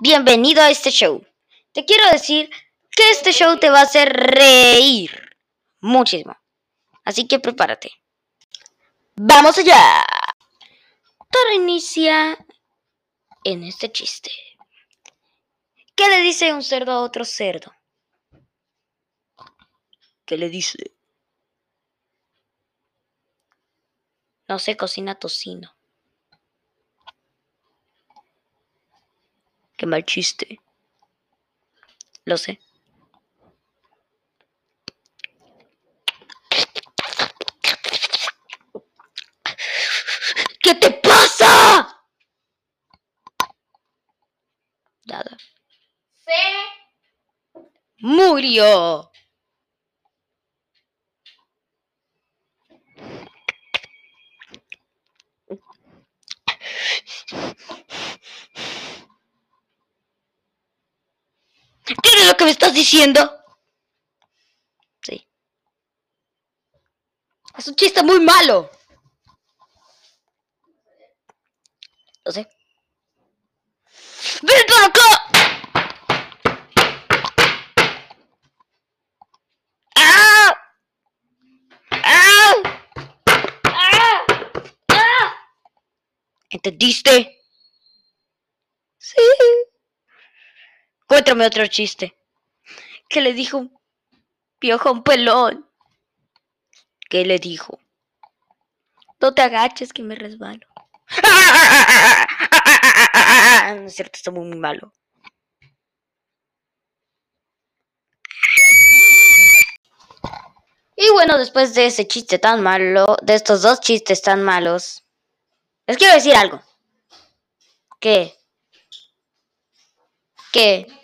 Bienvenido a este show. Te quiero decir que este show te va a hacer reír muchísimo. Así que prepárate. ¡Vamos allá! Todo inicia en este chiste. ¿Qué le dice un cerdo a otro cerdo? ¿Qué le dice? No se cocina tocino. Qué mal chiste. Lo sé. ¿Qué te pasa? Nada. Se Murió. ¿Qué es lo que me estás diciendo? Sí. Es un chiste muy malo. Lo sé. ¡Ven para acá! ¡Ah! ¡Ah! ¡Ah! ¡Ah! ¿Entendiste? Sí. Cuéntame otro chiste. ¿Qué le dijo un piojo a un pelón? ¿Qué le dijo? No te agaches que me resbalo. No es cierto, está muy, muy malo. Y bueno, después de ese chiste tan malo, de estos dos chistes tan malos, les quiero decir algo. ¿Qué? ¿Qué?